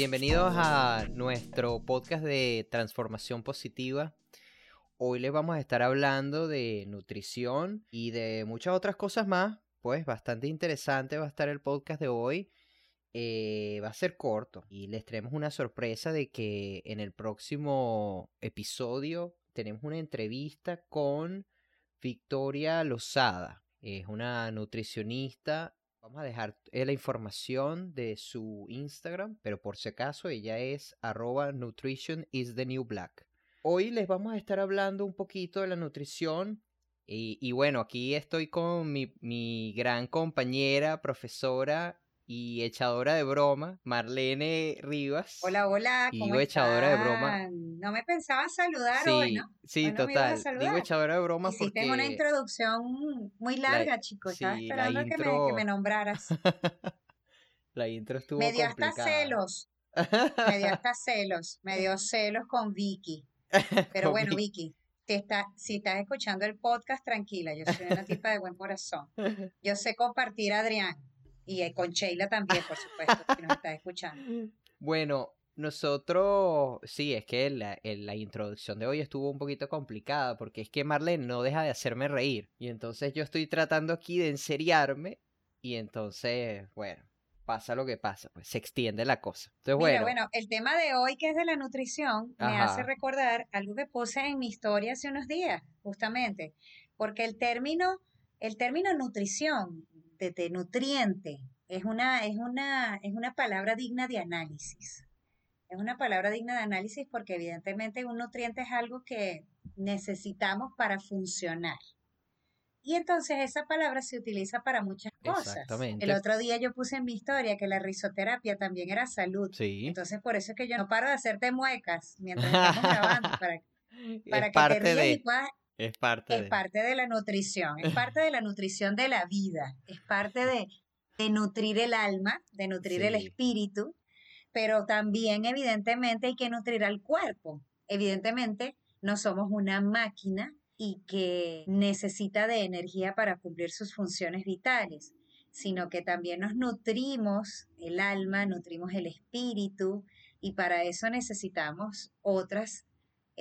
Bienvenidos a nuestro podcast de transformación positiva. Hoy les vamos a estar hablando de nutrición y de muchas otras cosas más. Pues bastante interesante va a estar el podcast de hoy. Eh, va a ser corto y les traemos una sorpresa de que en el próximo episodio tenemos una entrevista con Victoria Lozada. Es una nutricionista Vamos a dejar eh, la información de su Instagram, pero por si acaso ella es arroba nutrition is the new black. Hoy les vamos a estar hablando un poquito de la nutrición y, bueno, aquí estoy con mi, mi gran compañera, profesora y echadora de broma, Marlene Rivas. Hola, hola. ¿cómo digo echadora de broma. No me pensaba saludar hoy, ¿no? Sí, total. Digo echadora de broma Hiciste porque... una introducción muy larga, chicos. Estaba esperando que, me, que, me, nombraras. la intro estuvo Me dio hasta celos. Me dio hasta celos. Me dio celos con Vicky. Pero bueno, Vicky, está, si estás escuchando el podcast, tranquila. Yo soy una tipa de buen corazón. Yo sé compartir a Adrián. Y eh, con Sheila también, por supuesto, que nos está escuchando. Bueno, nosotros, sí, es que la, la, introducción de hoy estuvo un poquito complicada porque es que Marlene no deja de hacerme reír. Y entonces yo estoy tratando aquí de enseriarme y entonces, bueno, pasa lo que pasa, pues se extiende la cosa. Entonces, bueno. bueno, el tema de hoy que es de la nutrición me hace recordar algo que puse en mi historia hace unos días, justamente, porque el término, el término nutrición de, nutriente es una, es, una, es una palabra digna de análisis. Es una palabra digna de análisis porque evidentemente un nutriente es algo que necesitamos para funcionar. Y entonces esa palabra se utiliza para muchas cosas. Exactamente. El otro día yo puse en mi historia que la risoterapia también era salud. Sí. Entonces por eso es que yo no paro de hacerte muecas mientras estamos grabando para, para que te rías y puedas es parte es parte de la nutrición, es parte de la nutrición de la vida, es parte de, nutrir el alma, de nutrir el espíritu, pero también evidentemente hay que nutrir al cuerpo. Evidentemente no somos una máquina y que necesita de energía para cumplir sus funciones vitales, sino que también nos nutrimos el alma, nutrimos el espíritu y para eso necesitamos otras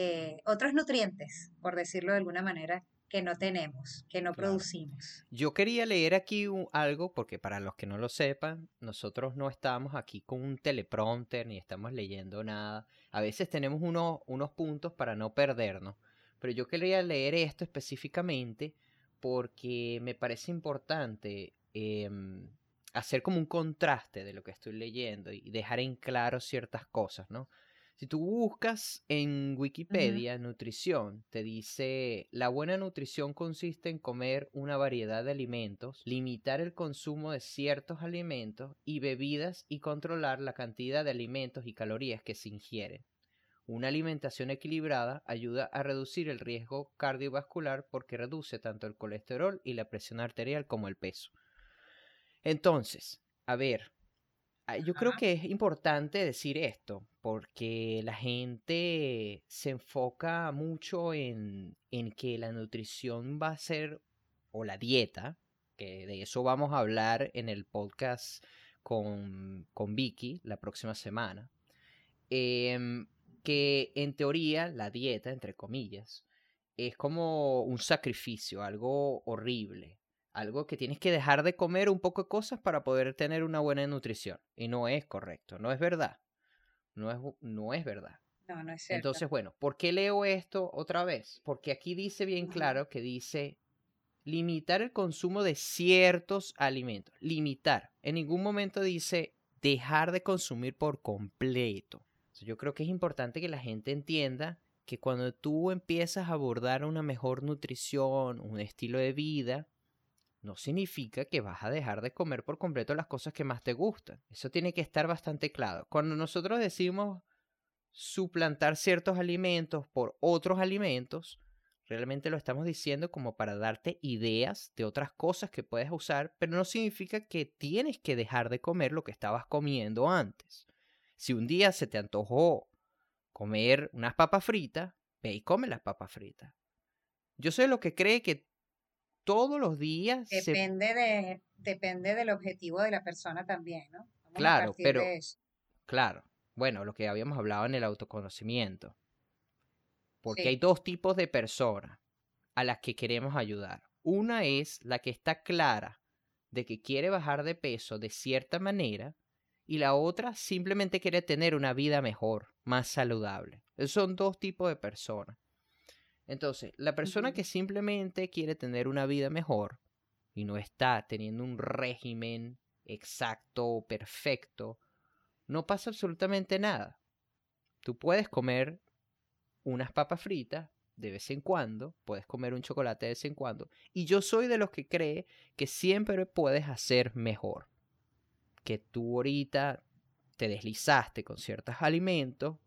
eh, otros nutrientes, por decirlo de alguna manera, que no tenemos, que no producimos. Yo quería leer aquí algo, porque para los que no lo sepan, nosotros no estamos aquí con un teleprompter ni estamos leyendo nada. A veces tenemos unos, unos puntos para no perdernos. Pero yo quería leer esto específicamente porque me parece importante em, hacer como un contraste de lo que estoy leyendo y dejar en claro ciertas cosas, ¿no? Si tú buscas en Wikipedia nutrición, te dice, la buena nutrición consiste en comer una variedad de alimentos, limitar el consumo de ciertos alimentos y bebidas y controlar la cantidad de alimentos y calorías que se ingieren. Una alimentación equilibrada ayuda a reducir el riesgo cardiovascular porque reduce tanto el colesterol y la presión arterial como el peso. Entonces, a ver, yo creo que es importante decir esto, porque la gente se enfoca mucho en, que la nutrición va a ser, o la dieta, que de eso vamos a hablar en el podcast con, con Vicky la próxima semana, em, que en teoría la dieta, entre comillas, es como un sacrificio, algo horrible, algo que tienes que dejar de comer un poco de cosas para poder tener una buena nutrición. Y no es correcto, no es verdad. No es, no es verdad. No, no es cierto. Entonces, bueno, ¿por qué leo esto otra vez? Porque aquí dice bien claro que dice limitar el consumo de ciertos alimentos. Limitar. En ningún momento dice dejar de consumir por completo. Yo creo que es importante que la gente entienda que cuando tú empiezas a abordar una mejor nutrición, un estilo de vida, no significa que vas a dejar de comer por completo las cosas que más te gustan. Eso tiene que estar bastante claro. Cuando nosotros decimos suplantar ciertos alimentos por otros alimentos, realmente lo estamos diciendo como para darte ideas de otras cosas que puedes usar, pero no significa que tienes que dejar de comer lo que estabas comiendo antes. Si un día se te antojó comer unas papas fritas, ve y come las papas fritas. Yo soy lo que cree que todos los días. Depende, de, depende del objetivo de la persona también, ¿no? claro, pero. Claro. bueno, lo que habíamos hablado en el autoconocimiento. Porque hay dos tipos de personas a las que queremos ayudar. Una es la que está clara de que quiere bajar de peso de cierta manera y la otra simplemente quiere tener una vida mejor, más saludable. Esos son dos tipos de personas. Entonces, la persona que simplemente quiere tener una vida mejor y no está teniendo un régimen exacto o perfecto, no pasa absolutamente nada. Tú puedes comer unas papas fritas de vez en cuando, puedes comer un chocolate de vez en cuando, y yo soy de los que cree que siempre puedes hacer mejor que tú ahorita te deslizaste con ciertos alimentos,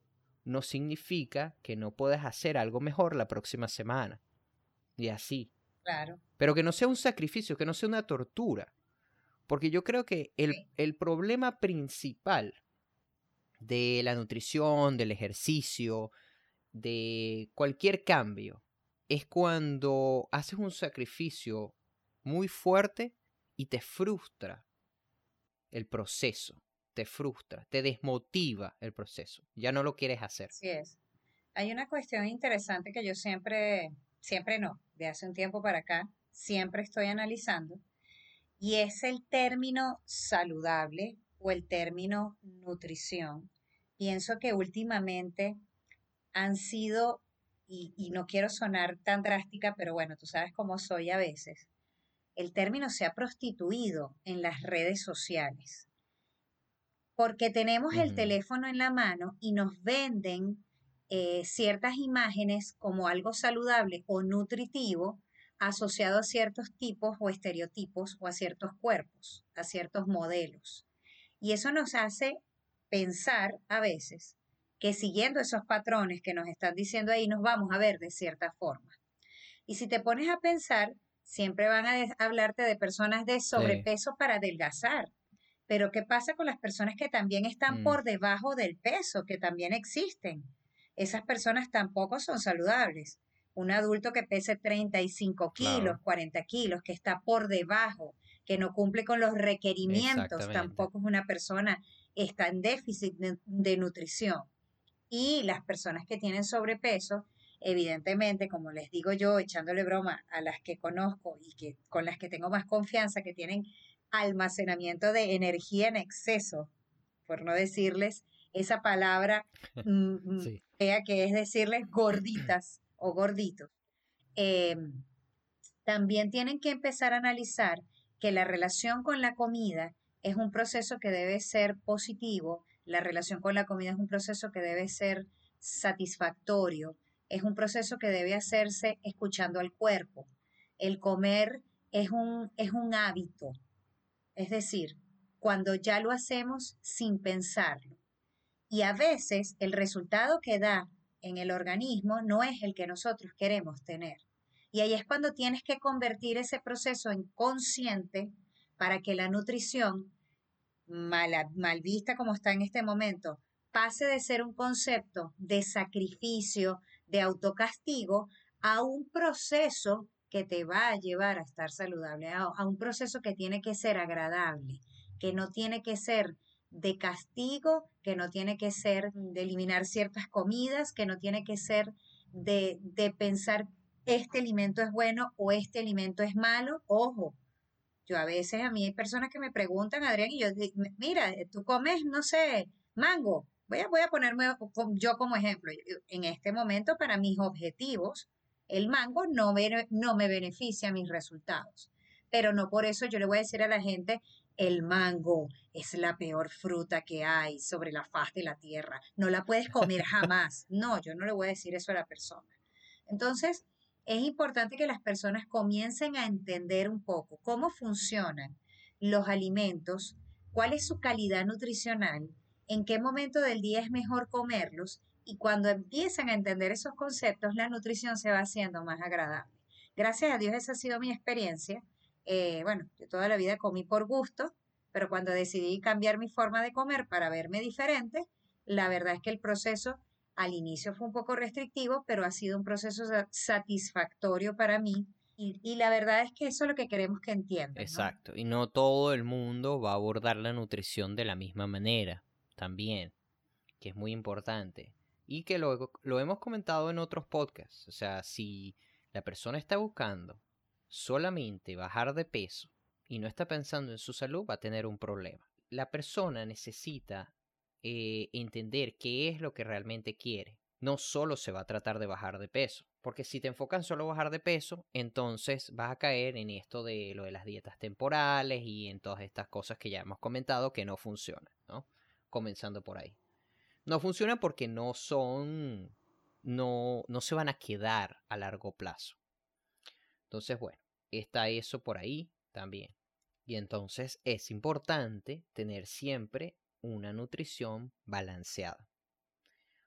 no significa que no puedas hacer algo mejor la próxima semana. Y así. Claro. Pero que no sea un sacrificio, que no sea una tortura. Porque yo creo que el, el problema principal de la nutrición, del ejercicio, de cualquier cambio, es cuando haces un sacrificio muy fuerte y te frustra el proceso, te frustra, te desmotiva el proceso, ya no lo quieres hacer. Así es. Hay una cuestión interesante que yo siempre, siempre no, de hace un tiempo para acá, siempre estoy analizando, y es el término saludable o el término nutrición. Pienso que últimamente han sido, y, y no quiero sonar tan drástica, pero bueno, tú sabes cómo soy a veces, el término se ha prostituido en las redes sociales. Porque tenemos el teléfono en la mano y nos venden eh, ciertas imágenes como algo saludable o nutritivo asociado a ciertos tipos o estereotipos o a ciertos cuerpos, a ciertos modelos. Y eso nos hace pensar a veces que siguiendo esos patrones que nos están diciendo ahí nos vamos a ver de cierta forma. Y si te pones a pensar, siempre van a hablarte de personas de sobrepeso para adelgazar. Pero ¿qué pasa con las personas que también están mm. por debajo del peso, que también existen? Esas personas tampoco son saludables. Un adulto que pese 35 kilos, 40 kilos, que está por debajo, que no cumple con los requerimientos, tampoco es una persona, está en déficit de nutrición. Y las personas que tienen sobrepeso, evidentemente, como les digo yo, echándole broma a las que conozco y que con las que tengo más confianza, que tienen almacenamiento de energía en exceso, por no decirles esa palabra mm, mm, que es decirles gorditas o gorditos. Em, también tienen que empezar a analizar que la relación con la comida es un proceso que debe ser positivo, la relación con la comida es un proceso que debe ser satisfactorio, es un proceso que debe hacerse escuchando al cuerpo. El comer es un, es un hábito, es decir, cuando ya lo hacemos sin pensarlo. Y a veces el resultado que da en el organismo no es el que nosotros queremos tener. Y ahí es cuando tienes que convertir ese proceso en consciente para que la nutrición, mal, vista como está en este momento, pase de ser un concepto de sacrificio, de autocastigo a un proceso que te va a llevar a estar saludable, a, un proceso que tiene que ser agradable, que no tiene que ser de castigo, que no tiene que ser de eliminar ciertas comidas, que no tiene que ser de, de pensar este alimento es bueno o este alimento es malo. Ojo, yo a veces a mí hay personas que me preguntan, Adrián, y yo digo, mira, tú comes, no sé, mango, Voy a, ponerme yo como ejemplo. En este momento, para mis objetivos, el mango no me, no me beneficia mis resultados. Pero no por eso yo le voy a decir a la gente, el mango es la peor fruta que hay sobre la faz de la tierra. No la puedes comer jamás. No, yo no le voy a decir eso a la persona. Entonces, es importante que las personas comiencen a entender un poco cómo funcionan los alimentos, cuál es su calidad nutricional en qué momento del día es mejor comerlos y cuando empiezan a entender esos conceptos, la nutrición se va haciendo más agradable. Gracias a Dios esa ha sido mi experiencia. Eh, bueno, yo toda la vida comí por gusto, pero cuando decidí cambiar mi forma de comer para verme diferente, la verdad es que el proceso al inicio fue un poco restrictivo, pero ha sido un proceso satisfactorio para mí. Y, la verdad es que eso es lo que queremos que entiendan. Exacto. Y no todo el mundo va a abordar la nutrición de la misma manera también. que es muy importante y que lo, lo hemos comentado en otros podcasts. O sea, si la persona está buscando solamente bajar de peso y no está pensando en su salud, va a tener un problema. La persona necesita eh, entender qué es lo que realmente quiere. No solo se va a tratar de bajar de peso, porque si te enfocan solo bajar de peso, entonces vas a caer en esto de lo de las dietas temporales y en todas estas cosas que ya hemos comentado que no funcionan, ¿no? Comenzando por ahí. No funcionan porque no son, no, no se van a quedar a largo plazo. Entonces, bueno, está eso por ahí también. Y entonces es importante tener siempre una nutrición balanceada.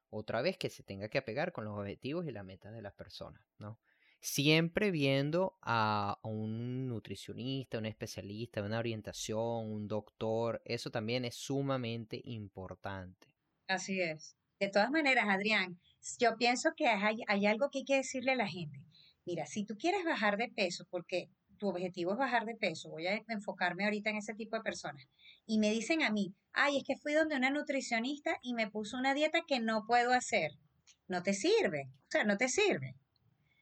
Otra vez que se tenga que apegar con los objetivos y las metas de las personas, ¿no? Siempre viendo a un nutricionista, un especialista, una orientación, un doctor, eso también es sumamente importante. Así es. De todas maneras, Adrián, yo pienso que hay, hay algo que hay que decirle a la gente. Mira, si tú quieres bajar de peso, porque tu objetivo es bajar de peso, voy a enfocarme ahorita en ese tipo de personas, y me dicen a mí, ay, es que fui donde una nutricionista y me puso una dieta que no puedo hacer, no te sirve, o sea, no te sirve.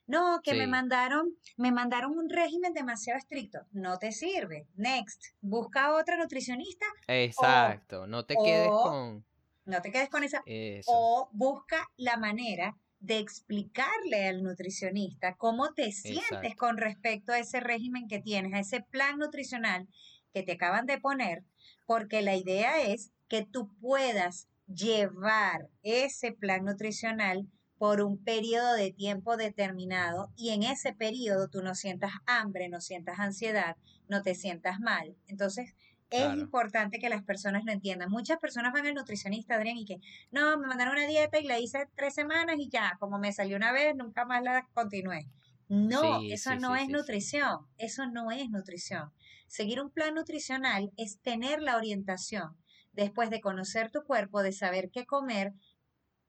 No, que me mandaron, me mandaron un régimen demasiado estricto. No te sirve. Next, busca otra nutricionista. Exacto, no te quedes con. No te quedes con esa. O busca la manera de explicarle al nutricionista cómo te sientes con respecto a ese régimen que tienes, a ese plan nutricional que te acaban de poner, porque la idea es que tú puedas llevar ese plan nutricional por un periodo de tiempo determinado y en ese periodo tú no sientas hambre, no sientas ansiedad, no te sientas mal. Entonces, es importante que las personas lo entiendan. Muchas personas van al nutricionista, Adrián, y que, no, me mandaron una dieta y la hice tres semanas y ya, como me salió una vez, nunca más la continué. No, eso no es nutrición, eso no es nutrición. Seguir un plan nutricional es tener la orientación, después de conocer tu cuerpo, de saber qué comer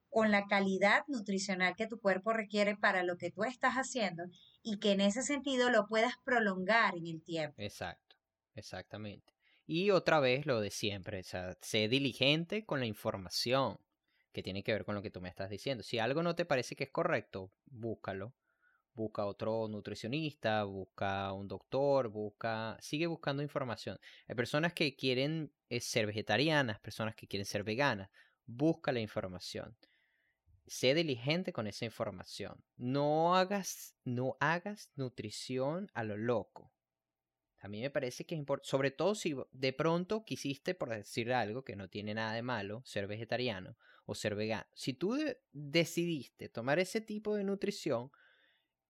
con la calidad nutricional que tu cuerpo requiere para lo que tú estás haciendo y que en ese sentido lo puedas prolongar en el tiempo. Exacto, exactamente. Y otra vez lo de siempre, sea, sé diligente con la información que tiene que ver con lo que tú me estás diciendo. Si algo no te parece que es correcto, búscalo. Busca otro nutricionista, busca un doctor, busca, sigue buscando información. Hay personas que quieren eh, ser vegetarianas, personas que quieren ser veganas. Busca la información. Sé diligente con esa información. No hagas, no hagas nutrición a lo loco. A mí me parece que es importante, sobre todo si de pronto quisiste, por decir algo, que no tiene nada de malo, ser vegetariano o ser vegano. Si tú decidiste tomar ese tipo de nutrición,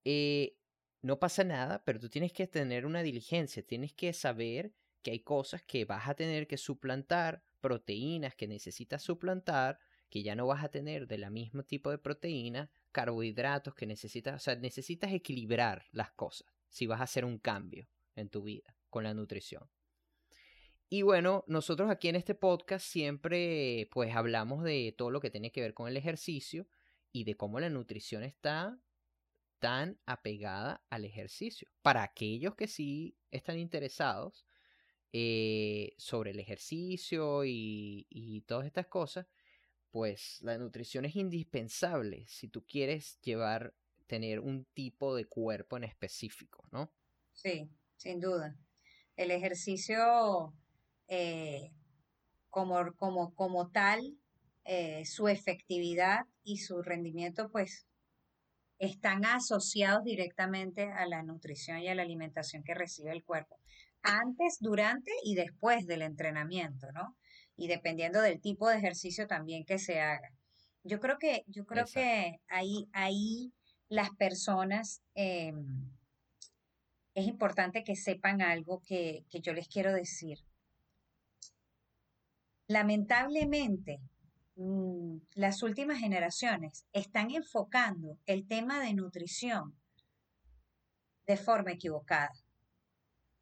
eh, no pasa nada, pero tú tienes que tener una diligencia, tienes que saber que hay cosas que vas a tener que suplantar, proteínas que necesitas suplantar, que ya no vas a tener de la mismo tipo de proteína, carbohidratos que necesitas, o sea, necesitas equilibrar las cosas si vas a hacer un cambio en tu vida con la nutrición. Y bueno, nosotros aquí en este podcast siempre pues hablamos de todo lo que tiene que ver con el ejercicio y de cómo la nutrición está tan apegada al ejercicio. Para aquellos que sí están interesados eh, sobre el ejercicio y, y todas estas cosas, pues la nutrición es indispensable si tú quieres llevar, tener un tipo de cuerpo en específico, ¿no? Sí, sin duda. El ejercicio eh, como, como, como tal, eh, su efectividad y su rendimiento, pues, están asociados directamente a la nutrición y a la alimentación que recibe el cuerpo, antes, durante y después del entrenamiento, ¿no? Y dependiendo del tipo de ejercicio también que se haga. Yo creo que, yo creo que ahí, ahí las personas em, es importante que sepan algo que, yo les quiero decir. Lamentablemente, mm, las últimas generaciones están enfocando el tema de nutrición de forma equivocada.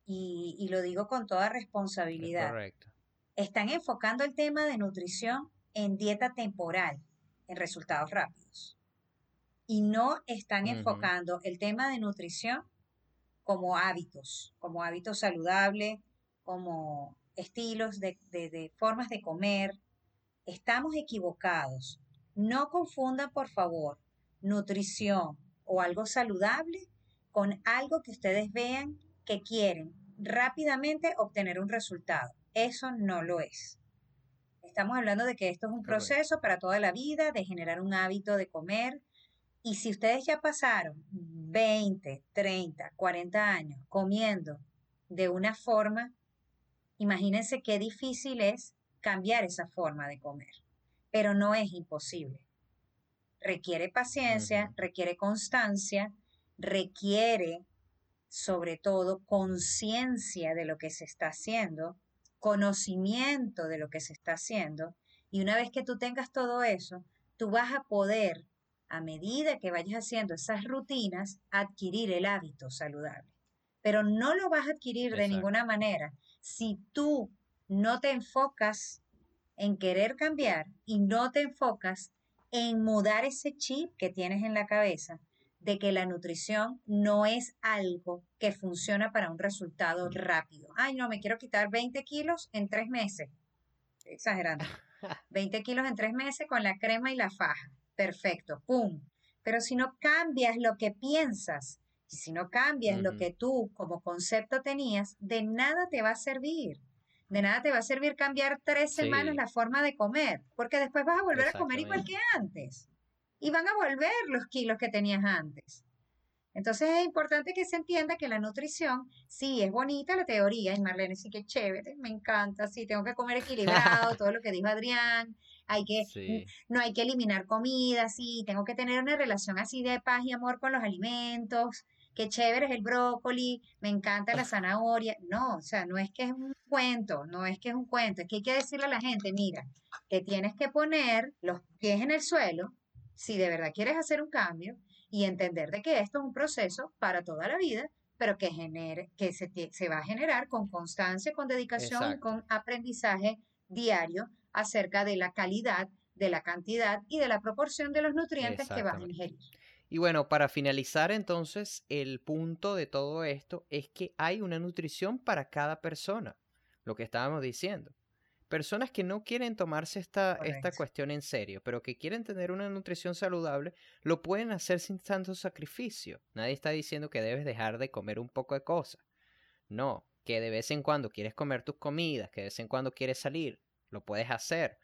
Y, lo digo con toda responsabilidad. Correcto. Están enfocando el tema de nutrición en dieta temporal, en resultados rápidos. Y no están enfocando el tema de nutrición como hábitos, como hábitos saludables, como estilos de, formas de comer, estamos equivocados. No confundan, por favor, nutrición o algo saludable con algo que ustedes vean que quieren rápidamente obtener un resultado. Eso no lo es. Estamos hablando de que esto es un proceso para toda la vida, de generar un hábito de comer. Y si ustedes ya pasaron 20, 30, 40 años comiendo de una forma, imagínense qué difícil es cambiar esa forma de comer. Pero no es imposible. Requiere paciencia, requiere constancia, requiere sobre todo conciencia de lo que se está haciendo, conocimiento de lo que se está haciendo. Y una vez que tú tengas todo eso, tú vas a poder, a medida que vayas haciendo esas rutinas, adquirir el hábito saludable. Pero no lo vas a adquirir de ninguna manera si tú no te enfocas en querer cambiar y no te enfocas en mudar ese chip que tienes en la cabeza de que la nutrición no es algo que funciona para un resultado rápido. Ay, no, me quiero quitar 20 kilos en tres meses. Exagerando. 20 kilos en tres meses con la crema y la faja. Perfecto, ¡pum! Pero si no cambias lo que piensas y si no cambias lo que tú como concepto tenías, de nada te va a servir. De nada te va a servir cambiar tres semanas la forma de comer, porque después vas a volver a comer igual que antes y van a volver los kilos que tenías antes. Entonces es importante que se entienda que la nutrición, sí, es bonita la teoría, y Marlene sí que chévere, me encanta, sí, tengo que comer equilibrado, todo lo que dijo Adrián, hay que, no hay que eliminar comida, sí, tengo que tener una relación así de paz y amor con los alimentos, qué chévere es el brócoli, me encanta la zanahoria, no, o sea, no es que es un cuento, no es que es un cuento, es que hay que decirle a la gente, mira, que tienes que poner los pies en el suelo, si de verdad quieres hacer un cambio y entender de que esto es un proceso para toda la vida, pero que, genere, que se, se va a generar con constancia, con dedicación, con aprendizaje diario acerca de la calidad, de la cantidad y de la proporción de los nutrientes que vas a ingerir. Y bueno, para finalizar entonces, el punto de todo esto es que hay una nutrición para cada persona, lo que estábamos diciendo personas que no quieren tomarse esta, esta cuestión en serio, pero que quieren tener una nutrición saludable, lo pueden hacer sin tanto sacrificio. Nadie está diciendo que debes dejar de comer un poco de cosas. No, que de vez en cuando quieres comer tus comidas, que de vez en cuando quieres salir, lo puedes hacer,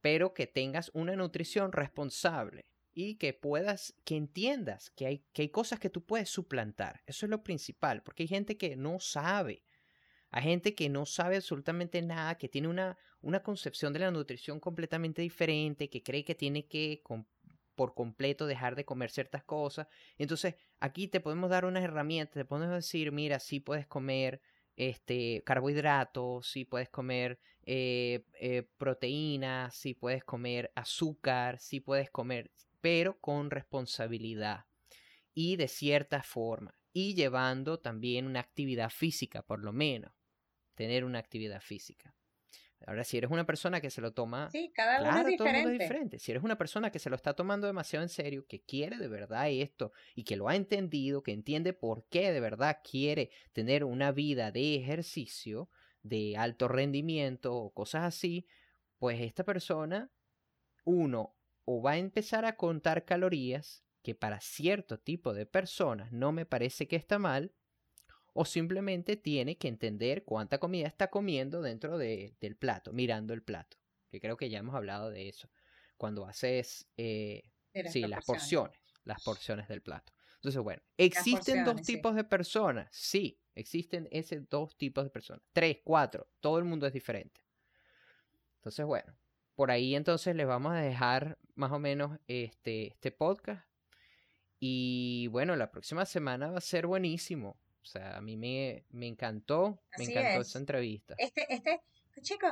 pero que tengas una nutrición responsable y que puedas, que entiendas que hay, que hay cosas que tú puedes suplantar. Eso es lo principal, porque hay gente que no sabe hay gente que no sabe absolutamente nada, que tiene una, una concepción de la nutrición completamente diferente, que cree que tiene que por completo dejar de comer ciertas cosas. Entonces, aquí te podemos dar unas herramientas, te podemos decir, mira, sí puedes comer este, carbohidratos, sí puedes comer eh, eh, proteínas, sí puedes comer azúcar, sí puedes comer, pero con responsabilidad y de cierta forma y llevando también una actividad física por lo menos tener una actividad física. Ahora, si eres una persona que se lo toma. Sí, cada uno es diferente. diferente. Si eres una persona que se lo está tomando demasiado en serio, que quiere de verdad esto y que lo ha entendido, que entiende por qué de verdad quiere tener una vida de ejercicio, de alto rendimiento o cosas así, pues esta persona, uno, o va a empezar a contar calorías, que para cierto tipo de personas no me parece que está mal, o simplemente tiene que entender cuánta comida está comiendo dentro del plato, mirando el plato, que creo que ya hemos hablado de eso, cuando haces eh, sí, las porciones, las porciones del plato. Entonces, bueno, ¿existen dos tipos de personas? Sí, existen esos dos tipos de personas. Tres, cuatro, todo el mundo es diferente. Entonces, bueno, por ahí entonces les vamos a dejar más o menos este, este podcast. Y bueno, la próxima semana va a ser buenísimo. O sea, a mí me, me encantó, me encantó esa entrevista. Este, este, chico,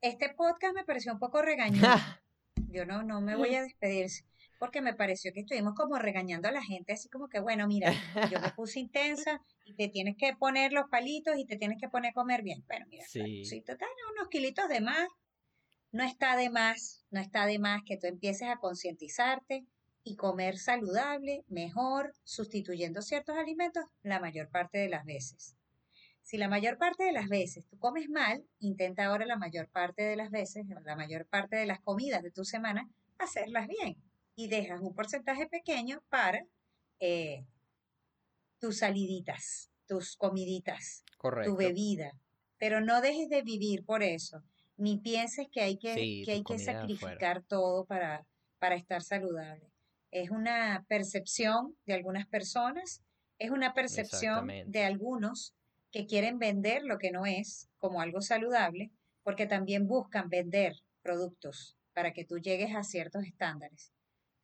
este podcast me pareció un poco regañado. Yo no, no me voy a despedir porque me pareció que estuvimos como regañando a la gente, así como que, bueno, mira, yo me puse intensa y te tienes que poner los palitos y te tienes que poner a comer bien. Bueno, mira, sí. si te unos kilitos de más, no está de más, no está de más que tú empieces a concientizarte y comer saludable, mejor, sustituyendo ciertos alimentos la mayor parte de las veces. Si la mayor parte de las veces tú comes mal, intenta ahora la mayor parte de las veces, la mayor parte de las comidas de tu semana, hacerlas bien. Y dejas un porcentaje pequeño para eh, tus saliditas, tus comiditas, tu bebida. Pero no dejes de vivir por eso, ni pienses que hay que, que, hay que sacrificar todo para, para estar saludable. Es una percepción de algunas personas, es una percepción de algunos que quieren vender lo que no es como algo saludable, porque también buscan vender productos para que tú llegues a ciertos estándares.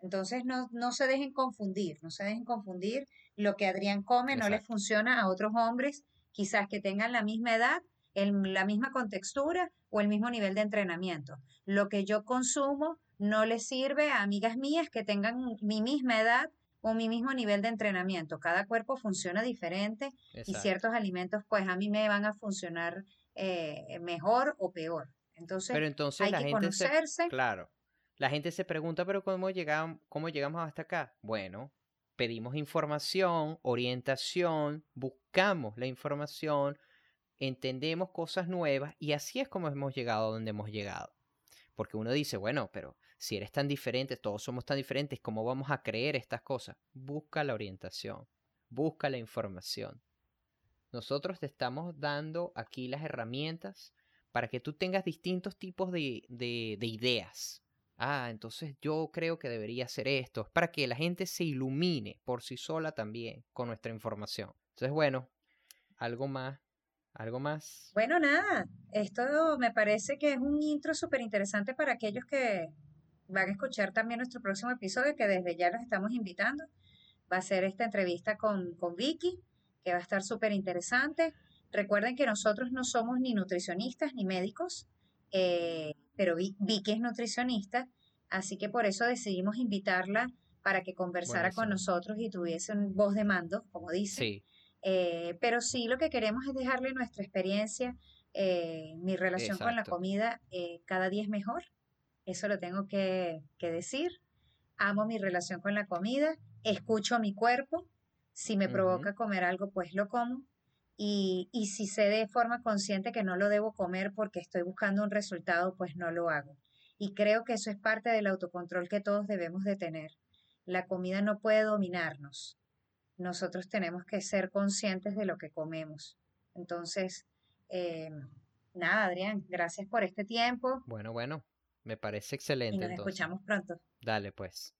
Entonces no, no se dejen confundir, no se dejen confundir. Lo que Adrián come no le funciona a otros hombres, quizás que tengan la misma edad, el, la misma contextura o el mismo nivel de entrenamiento. Lo que yo consumo no le sirve a amigas mías que tengan mi misma edad o mi mismo nivel de entrenamiento. Cada cuerpo funciona diferente y ciertos alimentos pues a mí me van a funcionar eh, mejor o peor. Entonces, pero entonces hay la que gente conocerse. claro. La gente se pregunta, pero ¿cómo llegamos, ¿cómo llegamos hasta acá? Bueno, pedimos información, orientación, buscamos la información, entendemos cosas nuevas y así es como hemos llegado a donde hemos llegado. Porque uno dice, bueno, pero si eres tan diferente, todos somos tan diferentes, ¿cómo vamos a creer estas cosas? Busca la orientación, busca la información. Nosotros te estamos dando aquí las herramientas para que tú tengas distintos tipos de, de, ideas. Ah, entonces yo creo que debería hacer esto, para que la gente se ilumine por sí sola también con nuestra información. Entonces, bueno, algo más ¿Algo más? Bueno, nada, esto me parece que es un intro súper interesante para aquellos que van a escuchar también nuestro próximo episodio, que desde ya los estamos invitando. Va a ser esta entrevista con, con Vicky, que va a estar súper interesante. Recuerden que nosotros no somos ni nutricionistas ni médicos, eh, pero Vicky es nutricionista, así que por eso decidimos invitarla para que conversara con nosotros y tuviese un voz de mando, como dice. Eh, pero sí lo que queremos es dejarle nuestra experiencia, eh, mi relación con la comida cada día es mejor eso lo tengo que, decir. Amo mi relación con la comida, escucho mi cuerpo, si me provoca comer algo, pues lo como. Y, y, si sé de forma consciente que no lo debo comer porque estoy buscando un resultado, pues no lo hago. Y creo que eso es parte del autocontrol que todos debemos de tener. La comida no puede dominarnos. Nosotros tenemos que ser conscientes de lo que comemos. Entonces, eh, nada, Adrián, gracias por este tiempo. Bueno, bueno. Me parece excelente. Y nos escuchamos pronto. Dale, pues.